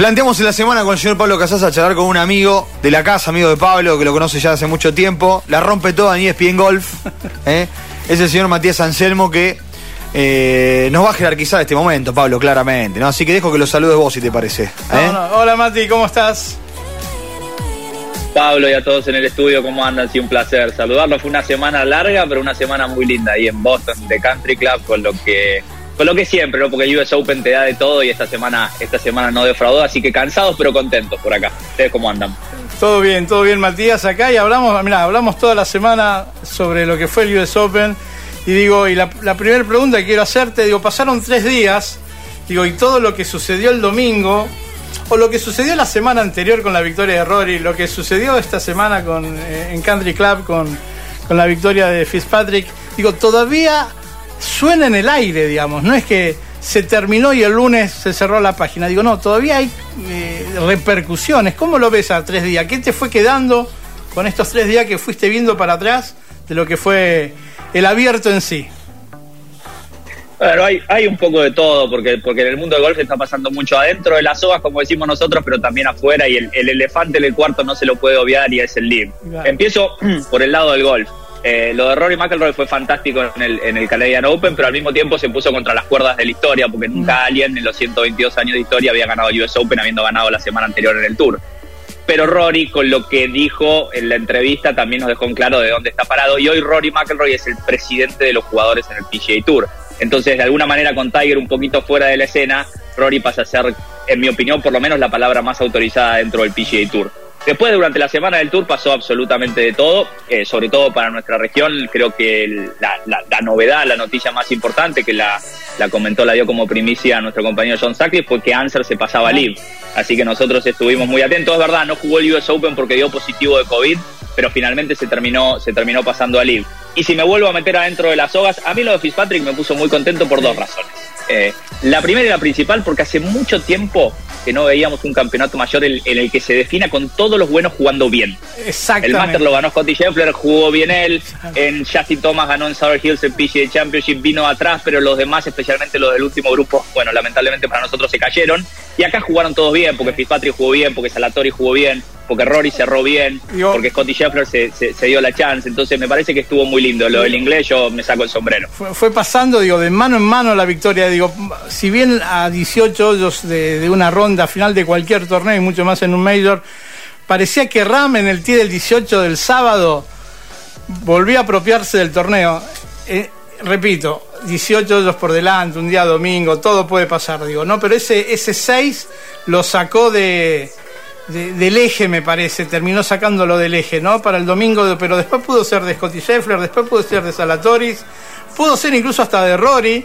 Planteamos en la semana con el señor Pablo Casas a charlar con un amigo de la casa, amigo de Pablo, que lo conoce ya hace mucho tiempo. La rompe toda en ESPN Golf. ¿eh? Es el señor Matías Anselmo que eh, nos va a jerarquizar este momento, Pablo, claramente. ¿no? Así que dejo que lo saludes vos, si te parece. ¿eh? Hola, Mati, ¿cómo estás? Pablo y a todos en el estudio, ¿cómo andan? Sí, un placer saludarlos. Fue una semana larga, pero una semana muy linda ahí en Boston, de Country Club, con lo que lo que siempre, ¿no? Porque US Open te da de todo y esta semana, esta semana no defraudó, así que cansados pero contentos por acá. ¿Ustedes cómo andan? Todo bien, todo bien, Matías, acá y hablamos, mira, hablamos toda la semana sobre lo que fue el US Open. Y digo, y la, primera pregunta que quiero hacerte, digo, pasaron tres días, digo, y todo lo que sucedió el domingo, o lo que sucedió la semana anterior con la victoria de Rory, lo que sucedió esta semana con, eh, en Country Club con, con la victoria de Fitzpatrick, digo, todavía suena en el aire, digamos, no es que se terminó y el lunes se cerró la página. Digo, no, todavía hay eh, repercusiones. ¿Cómo lo ves a tres días? ¿Qué te fue quedando con estos tres días que fuiste viendo para atrás de lo que fue el abierto en sí? Bueno, hay, hay un poco de todo, porque, porque en el mundo del golf está pasando mucho adentro de las sogas, como decimos nosotros, pero también afuera, y el, elefante en el cuarto no se lo puede obviar y es el live. Empiezo por el lado del golf. Eh, lo de Rory McIlroy fue fantástico en el, en el Canadian Open, pero al mismo tiempo se puso contra las cuerdas de la historia, porque nunca mm. alguien en los 122 años de historia había ganado el US Open habiendo ganado la semana anterior en el Tour. Pero Rory, con lo que dijo en la entrevista, también nos dejó en claro de dónde está parado. Y hoy Rory McIlroy es el presidente de los jugadores en el PGA Tour. Entonces, de alguna manera, con Tiger un poquito fuera de la escena, Rory pasa a ser, en mi opinión, por lo menos la palabra más autorizada dentro del PGA Tour. Después, durante la semana del Tour, pasó absolutamente de todo, eh, sobre todo para nuestra región. Creo que la, novedad, la noticia más importante que la, comentó, la dio como primicia a nuestro compañero John Sackley, fue que Answer se pasaba a Live. Así que nosotros estuvimos muy atentos. Es verdad, no jugó el US Open porque dio positivo de COVID, pero finalmente se terminó, se terminó pasando a Live. Y si me vuelvo a meter adentro de las sogas, a mí lo de Fitzpatrick me puso muy contento por dos razones. Eh, la primera y la principal, porque hace mucho tiempo que no veíamos un campeonato mayor en, el que se defina con todos los buenos jugando bien. Exactamente. El Master lo ganó Scotty Scheffler, jugó bien él. En Justin Thomas ganó en Sour Hills el PGA Championship, vino atrás, pero los demás, especialmente los del último grupo, bueno, lamentablemente para nosotros se cayeron. Y acá jugaron todos bien, porque Fitzpatrick jugó bien, porque Salatori jugó bien, porque Rory cerró bien, porque Scotty Scheffler se, se, dio la chance. Entonces me parece que estuvo muy lindo. Lo del inglés yo me saco el sombrero. Fue, pasando, digo, de mano en mano la victoria. Digo, si bien a 18 hoyos de, una ronda final de cualquier torneo y mucho más en un Major, parecía que Ram en el tee del 18 del sábado volvió a apropiarse del torneo. Eh, repito, 18 hoyos por delante, un día domingo, todo puede pasar, digo, ¿no? Pero ese, ese 6 lo sacó de del eje, me parece, terminó sacándolo del eje, ¿no? Para el domingo, pero después pudo ser de Scotty Scheffler, después pudo ser de Salatoris, pudo ser incluso hasta de Rory.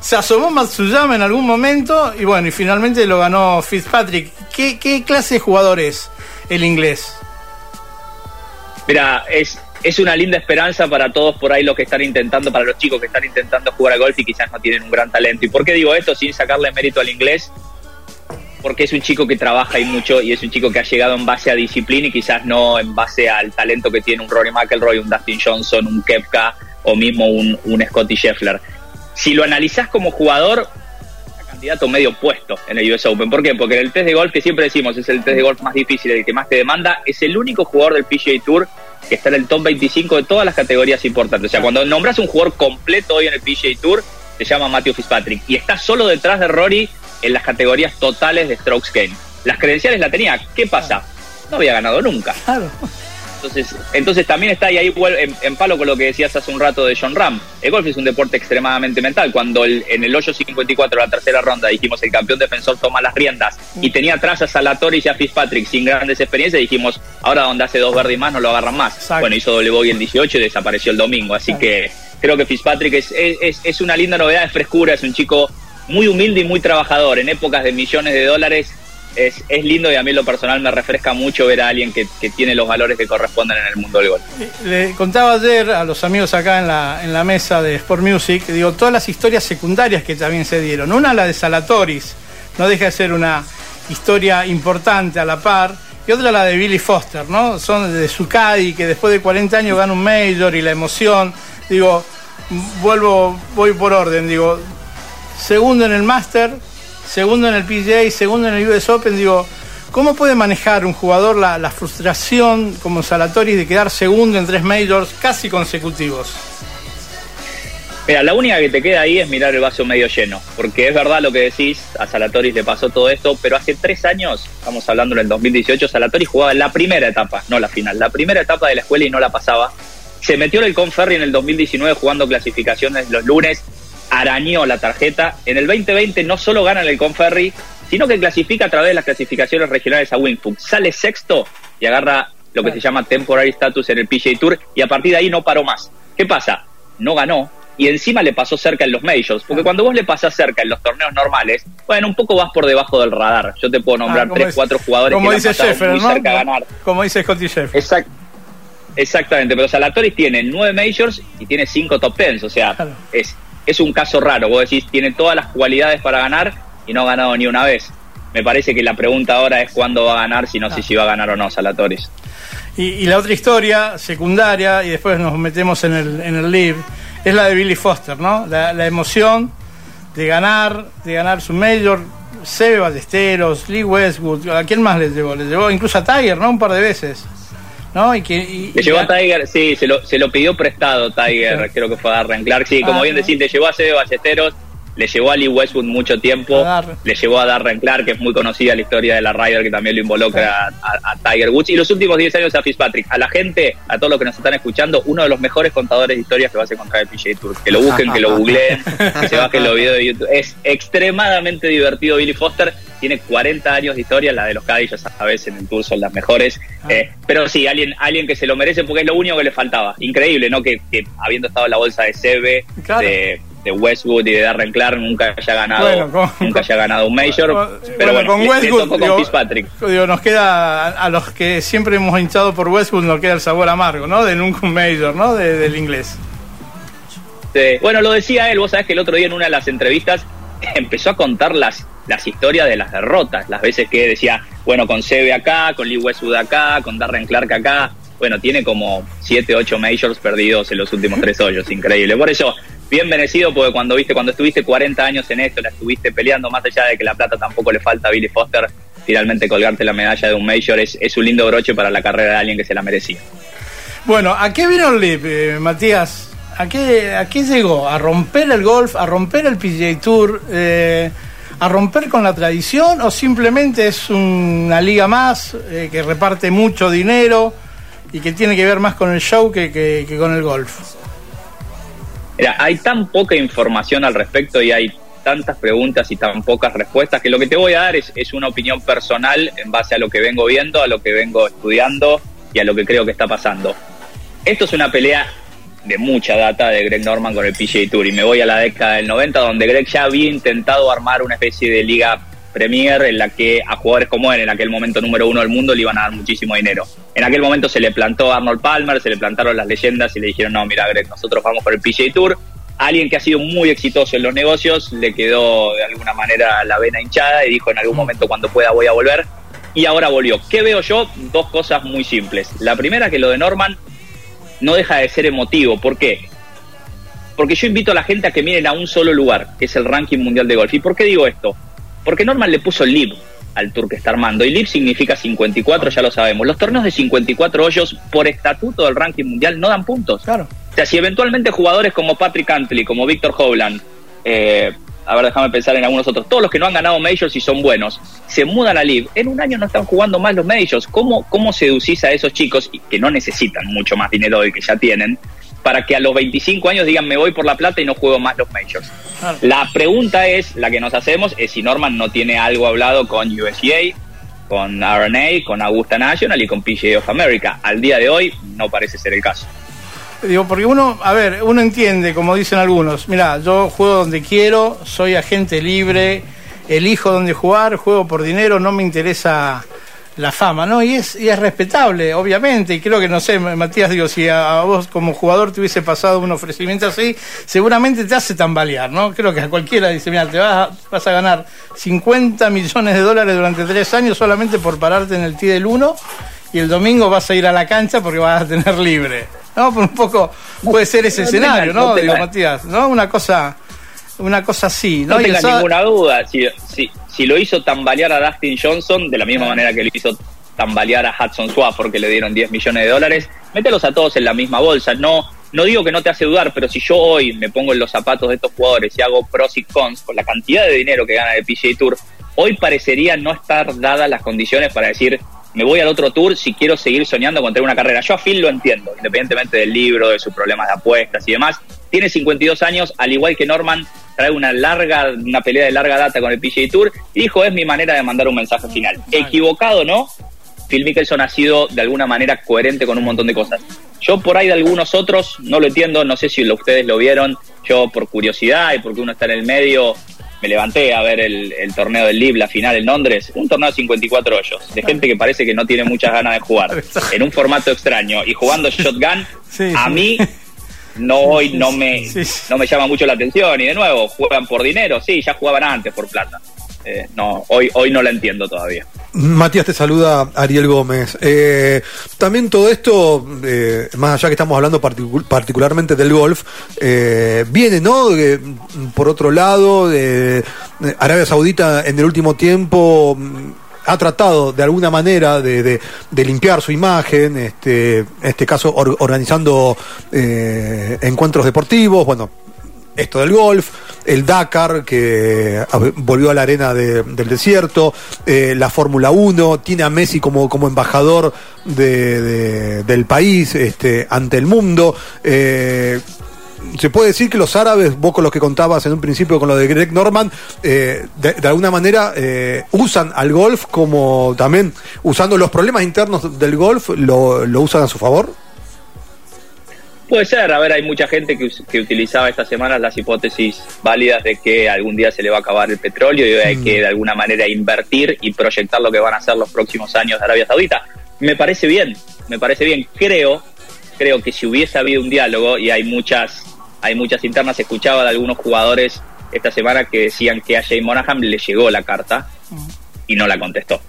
Se asomó Matsuyama en algún momento y bueno, y finalmente lo ganó Fitzpatrick. ¿Qué, qué clase de jugador es el inglés? Mira, es, es una linda esperanza para todos por ahí los que están intentando, para los chicos que están intentando jugar a golf y quizás no tienen un gran talento. ¿Y por qué digo esto sin sacarle mérito al inglés? Porque es un chico que trabaja y mucho y es un chico que ha llegado en base a disciplina y quizás no en base al talento que tiene un Rory McIlroy, un Dustin Johnson, un Kepka o mismo un, un Scotty Scheffler. Si lo analizás como jugador, candidato medio puesto en el US Open. ¿Por qué? Porque en el test de golf, que siempre decimos es el test de golf más difícil, el que más te demanda, es el único jugador del PGA Tour que está en el top 25 de todas las categorías importantes. O sea, cuando nombras un jugador completo hoy en el PGA Tour, se llama Matthew Fitzpatrick. Y está solo detrás de Rory en las categorías totales de Strokes Game. Las credenciales la tenía. ¿Qué pasa? No había ganado nunca. Claro. Entonces, entonces también está ahí, en, en, palo con lo que decías hace un rato de John Ram. El golf es un deporte extremadamente mental. Cuando en el 8.54 la tercera ronda dijimos el campeón defensor toma las riendas y mm. tenía atrás a Salatoris y a Fitzpatrick sin grandes experiencias, dijimos, ahora donde hace dos verdes y más no lo agarran más. Bueno, hizo doble bogey el 18 y desapareció el domingo. Así que creo que Fitzpatrick es, es, es una linda novedad, es frescura, es un chico muy humilde y muy trabajador. En épocas de millones de dólares es, es lindo y a mí lo personal me refresca mucho ver a alguien que, tiene los valores que corresponden en el mundo del golf. Le contaba ayer a los amigos acá en la, en la mesa de Sport Music, digo, todas las historias secundarias que también se dieron. Una, la de Salatoris, no deja de ser una historia importante a la par. Y otra la de Billy Foster, ¿no? Son de su Caddy, que después de 40 años gana un Major y la emoción. Digo, vuelvo, voy por orden, digo, segundo en el Master, segundo en el PGA, segundo en el US Open, digo, ¿cómo puede manejar un jugador la, frustración como Salatoris de quedar segundo en tres majors casi consecutivos? Mira, la única que te queda ahí es mirar el vaso medio lleno, porque es verdad lo que decís, a Salatoris le pasó todo esto, pero hace tres años, estamos hablando en el 2018, Salatoris jugaba la primera etapa, no la final, la primera etapa de la escuela y no la pasaba. Se metió en el Conferry en el 2019 jugando clasificaciones los lunes, arañó la tarjeta. En el 2020 no solo gana en el Conferry, sino que clasifica a través de las clasificaciones regionales a Wingfoot. Sale sexto y agarra lo que se llama temporary status en el PGA Tour y a partir de ahí no paró más. ¿Qué pasa? No ganó, y encima le pasó cerca en los majors. Porque cuando vos le pasás cerca en los torneos normales, bueno, un poco vas por debajo del radar. Yo te puedo nombrar Ah, tres, es- cuatro jugadores como que dice han pasado Sheffield, muy ¿no? cerca a ganar. Como dice Scotty Sheffield. Exact- exactamente, pero Salatoris tiene nueve majors y tiene cinco top tens. O sea, Claro. es, es un caso raro. Vos decís, tiene todas las cualidades para ganar y no ha ganado ni una vez. Me parece que la pregunta ahora es cuándo va a ganar, si no sé si va a ganar o no Salatoris. Y, y la otra historia secundaria, y después nos metemos en el, en el live, es la de Billy Foster, ¿no? La, la emoción de ganar, de ganar su mayor, Sebe Ballesteros, Lee Westwood, ¿a quién más le llevó? Le llevó incluso a Tiger, ¿no? Un par de veces. ¿No? Y que, y- Le y- llevó a Tiger, sí, se lo, se lo pidió prestado Tiger, Sí. creo que fue a Darren Clark. Sí, como Ah, bien ¿no? decís, le llevó a Sebe Ballesteros, le llevó a Lee Westwood mucho tiempo, le llevó a Darren Clark, que es muy conocida la historia de la Ryder, que también lo involucra a, a- a Tiger Woods. Y los últimos 10 años a Fitzpatrick. A la gente, a todos los que nos están escuchando, uno de los mejores contadores de historias que vas a encontrar en el PGA Tour. Que lo busquen, que lo googleen, que se bajen los videos de YouTube. Es extremadamente divertido Billy Foster. Tiene 40 años de historia, la de los Cádiz, ya sabes, en el Tour son las mejores. Eh, pero sí, alguien, alguien que se lo merece porque es lo único que le faltaba. Increíble, ¿no? Que, que habiendo estado en la bolsa de Seve, Claro. de, de Westwood y de Darren Clark, nunca haya ganado, Bueno, con- nunca haya ganado un Major. Pero bueno, con le- le Westwood, tocó con digo, Fitzpatrick. digo, nos queda, a, a los que siempre hemos hinchado por Westwood, nos queda el sabor amargo, ¿no? De nunca un major, ¿no? De- del inglés. Sí. Bueno, lo decía él, vos sabés que el otro día en una de las entrevistas empezó a contar las, las historias de las derrotas, las veces que decía, bueno, con Seve acá, con Lee Westwood acá, con Darren Clark acá. Bueno, tiene como 7, 8 majors perdidos en los últimos tres hoyos, increíble. Por eso, bien merecido, porque cuando viste, cuando estuviste 40 años en esto, la estuviste peleando, más allá de que la plata tampoco le falta a Billy Foster, finalmente colgarte la medalla de un major es, es un lindo broche para la carrera de alguien que se la merecía. Bueno, ¿a qué vino el eh, Matías? ¿A qué, ¿A qué llegó? ¿A romper el golf? ¿A romper el PGA Tour? eh, ¿A romper con la tradición? ¿O simplemente es una liga más eh, que reparte mucho dinero y que tiene que ver más con el show que, que- con el golf? Mira, hay tan poca información al respecto y hay tantas preguntas y tan pocas respuestas que lo que te voy a dar es, es una opinión personal en base a lo que vengo viendo, a lo que vengo estudiando y a lo que creo que está pasando. Esto es una pelea de mucha data de Greg Norman con el PGA Tour y me voy a la década del 90 donde Greg ya había intentado armar una especie de liga Premier en la que a jugadores como él, en aquel momento número uno del mundo, le iban a dar muchísimo dinero. En aquel momento se le plantó a Arnold Palmer, se le plantaron las leyendas y le dijeron, no, mira Greg, nosotros vamos por el PGA Tour. Alguien que ha sido muy exitoso en los negocios le quedó de alguna manera la vena hinchada y dijo en algún momento cuando pueda voy a volver. Y ahora volvió. ¿Qué veo yo? Dos cosas muy simples. La primera que lo de Norman no deja de ser emotivo. ¿Por qué? Porque yo invito a la gente a que miren a un solo lugar, que es el ranking mundial de golf. ¿Y por qué digo esto? Porque Norman le puso LIB al tour que está armando. Y LIB significa 54, ya lo sabemos. Los torneos de 54 hoyos, por estatuto del ranking mundial, no dan puntos. Claro. O sea, si eventualmente jugadores como Patrick Cantley, como Víctor Hovland, eh, a ver, déjame pensar en algunos otros, todos los que no han ganado majors y son buenos, se mudan a LIV, en un año no están jugando más los majors. ¿Cómo, cómo seducís a esos chicos y que no necesitan mucho más dinero del que ya tienen para que a los 25 años digan me voy por la plata y no juego más los majors? Claro. La pregunta es, la que nos hacemos, es si Norman no tiene algo hablado con USGA, con RNA, con Augusta National y con PGA of America. Al día de hoy no parece ser el caso. Digo, porque uno, a ver, uno entiende, como dicen algunos, mira, yo juego donde quiero, soy agente libre, elijo dónde jugar, juego por dinero, no me interesa la fama, ¿no? Y es, y es respetable, obviamente, y creo que, no sé, Matías, digo, si a, a vos como jugador te hubiese pasado un ofrecimiento así, seguramente te hace tambalear, ¿no? Creo que a cualquiera dice, mira, te vas a, vas a ganar 50 millones de dólares durante tres años solamente por pararte en el T del 1 y el domingo vas a ir a la cancha porque vas a tener libre. ¿No? Por un poco puede ser ese No escenario, ¿no? no Digo, Matías, ¿no? Una cosa Una cosa así. No, tengas ninguna duda. Si, si, si, lo hizo tambalear a Dustin Johnson, de la misma manera que lo hizo tambalear a Hudson Swafford, que le dieron 10 millones de dólares, mételos a todos en la misma bolsa. No, no digo que no te hace dudar, pero si yo hoy me pongo en los zapatos de estos jugadores y hago pros y cons con la cantidad de dinero que gana el PGA Tour, hoy parecería no estar dadas las condiciones para decir me voy al otro tour si quiero seguir soñando con tener una carrera. Yo a Phil lo entiendo, independientemente del libro, de sus problemas de apuestas y demás. Tiene 52 años, al igual que Norman, trae una larga, una pelea de larga data con el PGA Tour y dijo, es mi manera de mandar un mensaje final. Equivocado, ¿no? Phil Mickelson ha sido de alguna manera coherente con un montón de cosas. Yo por ahí de algunos otros no lo entiendo, no sé si ustedes lo vieron, yo por curiosidad y porque uno está en el medio, me levanté a ver el, torneo del LIB, la final en Londres, un torneo de 54 hoyos, de gente que parece que no tiene muchas ganas de jugar, en un formato extraño y jugando shotgun, a mí no hoy no me, no me llama mucho la atención y de nuevo, juegan por dinero, sí, ya jugaban antes por plata. Eh, no, hoy, hoy no la entiendo todavía. Matías, te saluda Ariel Gómez. Eh, también todo esto, eh, más allá que estamos hablando particularmente del golf, viene, ¿no? por otro lado, de, Arabia Saudita en el último tiempo mm, ha tratado de alguna manera de, limpiar su imagen, este, en este caso organizando encuentros deportivos, bueno, esto del golf, el Dakar, que volvió a la arena del desierto, eh, la Fórmula 1, tiene a Messi como, como embajador del país este, ante el mundo. Eh, se puede decir que los árabes, vos con los que contabas en un principio con lo de Greg Norman, eh, de, alguna manera usan al golf como también, usando los problemas internos del golf, lo, lo usan a su favor. Puede ser, a ver, hay mucha gente que, utilizaba estas semanas las hipótesis válidas de que algún día se le va a acabar el petróleo y hay que mm. de alguna manera invertir y proyectar lo que van a ser los próximos años de Arabia Saudita. Me parece bien, me parece bien. Creo, creo que si hubiese habido un diálogo y hay muchas, hay muchas internas, escuchaba de algunos jugadores esta semana que decían que a Jay Monaghan le llegó la carta y no la contestó.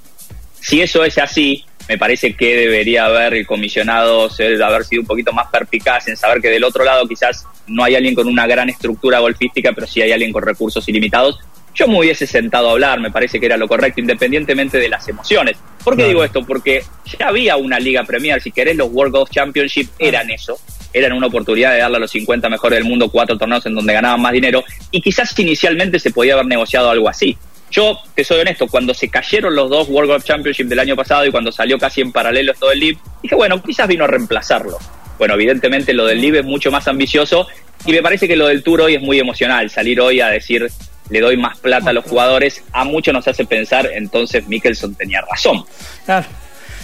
Si eso es así, me parece que debería haber el comisionado haber sido un poquito más perpicaz en saber que del otro lado quizás no hay alguien con una gran estructura golfística, pero sí hay alguien con recursos ilimitados. Yo me hubiese sentado a hablar, me parece que era lo correcto, independientemente de las emociones. ¿Por qué digo esto? Porque ya había una Liga Premier, si querés, los World Golf Championship eran eso, eran una oportunidad de darle a los 50 mejores del mundo cuatro torneos en donde ganaban más dinero, y quizás inicialmente se podía haber negociado algo así. Yo, te soy honesto, cuando se cayeron los dos World Cup Championship del año pasado y cuando salió casi en paralelo todo el LIB, dije, bueno, quizás vino a reemplazarlo. Bueno, evidentemente lo del LIB es mucho más ambicioso y me parece que lo del Tour hoy es muy emocional. Salir hoy a decir, le doy más plata a los jugadores, a muchos nos hace pensar, entonces Mickelson tenía razón. Claro.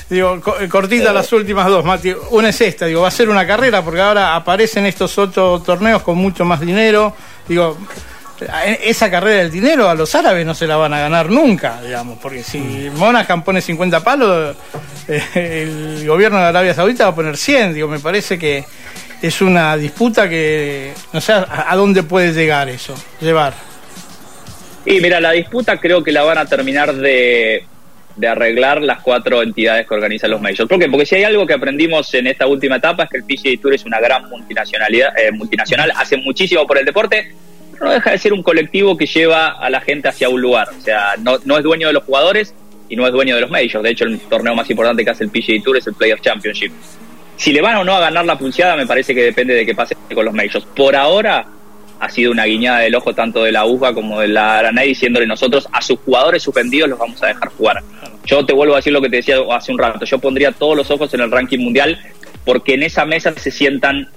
Digo, eh, cortita las últimas dos, Mati. Una es esta, digo, va a ser una carrera porque ahora aparecen estos ocho torneos con mucho más dinero. Digo, esa carrera del dinero a los árabes no se la van a ganar nunca, digamos, porque si Monaghan pone 50 palos, eh, el gobierno de Arabia Saudita va a poner 100, digo, me parece que es una disputa que no sé a, dónde puede llegar eso, llevar. Y mira, la disputa creo que la van a terminar de, arreglar las cuatro entidades que organizan los majors. ¿Por qué? Porque si hay algo que aprendimos en esta última etapa es que el PGA Tour es una gran multinacionalidad, eh, multinacional, hace muchísimo por el deporte, no deja de ser un colectivo que lleva a la gente hacia un lugar. O sea, no, no es dueño de los jugadores y no es dueño de los majors. De hecho, el torneo más importante que hace el PGA Tour es el Players Championship. Si le van o no a ganar la pulseada, me parece que depende de qué pase con los majors. Por ahora, ha sido una guiñada del ojo tanto de la UFA como de la Aranay diciéndole nosotros a sus jugadores suspendidos los vamos a dejar jugar. Yo te vuelvo a decir lo que te decía hace un rato. Yo pondría todos los ojos en el ranking mundial porque en esa mesa se sientan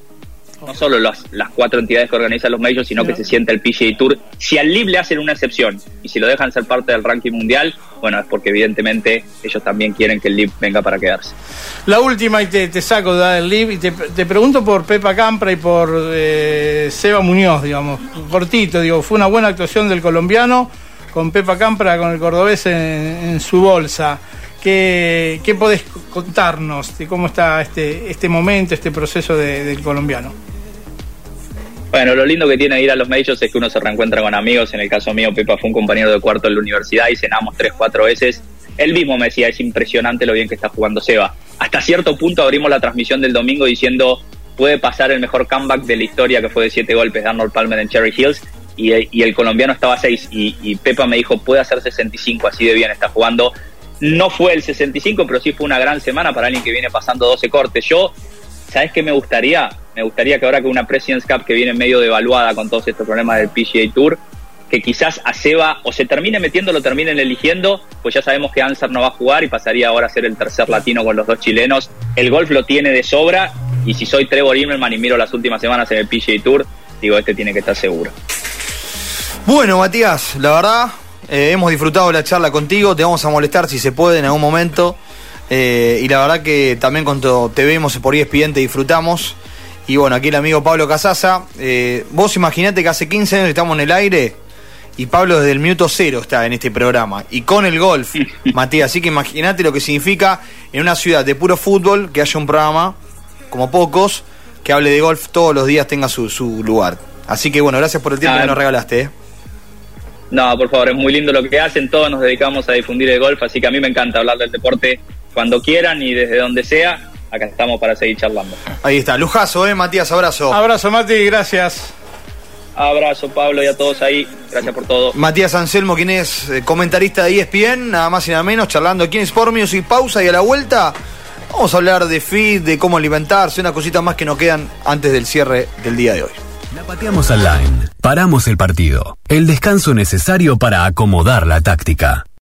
no solo las, las cuatro entidades que organizan los majors, sino que se sienta el PGA Tour. Si al LIB le hacen una excepción y si lo dejan ser parte del ranking mundial, bueno, es porque evidentemente ellos también quieren que el LIB venga para quedarse. La última, y te, saco del LIB, y te, pregunto por Pepa Campra y por eh, Seba Muñoz, digamos, cortito, digo, fue una buena actuación del colombiano con Pepa Campra, con el cordobés en, su bolsa. ¿Qué, ¿Qué, podés contarnos de cómo está este, este momento, este proceso del colombiano? Bueno, lo lindo que tiene ir a los medios es que uno se reencuentra con amigos. En el caso mío, Pepa fue un compañero de cuarto en la universidad y cenamos tres, cuatro veces. Él mismo me decía, es impresionante lo bien que está jugando Seba. Hasta cierto punto abrimos la transmisión del domingo diciendo, puede pasar el mejor comeback de la historia que fue de siete golpes de Arnold Palmer en Cherry Hills. y, el colombiano estaba a 6 y, y Pepa me dijo, puede hacer 65, así de bien está jugando. No fue el 65, pero sí fue una gran semana para alguien que viene pasando 12 cortes. Yo, ¿sabes qué me gustaría? Me gustaría que ahora que una President's Cup que viene medio devaluada con todos estos problemas del PGA Tour, que quizás a o se termine metiendo, lo terminen eligiendo, pues ya sabemos que Ansar no va a jugar y pasaría ahora a ser el tercer latino con los dos chilenos. El golf lo tiene de sobra y si soy Trevor Immelman y miro las últimas semanas en el PGA Tour, digo, este tiene que estar seguro. Bueno, Matías, la verdad, eh, hemos disfrutado la charla contigo, te vamos a molestar si se puede en algún momento. Eh, y la verdad que también cuando te vemos por ESPN te disfrutamos. Y bueno, aquí el amigo Pablo Casasa. Eh, vos imaginate que hace 15 años estamos en el aire y Pablo desde el minuto cero está en este programa. Y con el golf, Matías. Así que imagínate lo que significa en una ciudad de puro fútbol que haya un programa, como pocos, que hable de golf todos los días, tenga su, su lugar. Así que bueno, gracias por el tiempo que nos regalaste. ¿eh? No, por favor, es muy lindo lo que hacen. Todos nos dedicamos a difundir el golf, así que a mí me encanta hablar del deporte cuando quieran y desde donde sea. Acá estamos para seguir charlando. Ahí está, lujazo, ¿eh, Matías? Abrazo. Abrazo, Mati, gracias. Abrazo, Pablo, y a todos ahí. Gracias por todo. Matías Anselmo, quien es eh, comentarista de ESPN, nada más y nada menos, charlando aquí en Sport y pausa y a la vuelta vamos a hablar de feed, de cómo alimentarse, una cosita más que nos quedan antes del cierre del día de hoy. La pateamos al line. Paramos el partido. El descanso necesario para acomodar la táctica.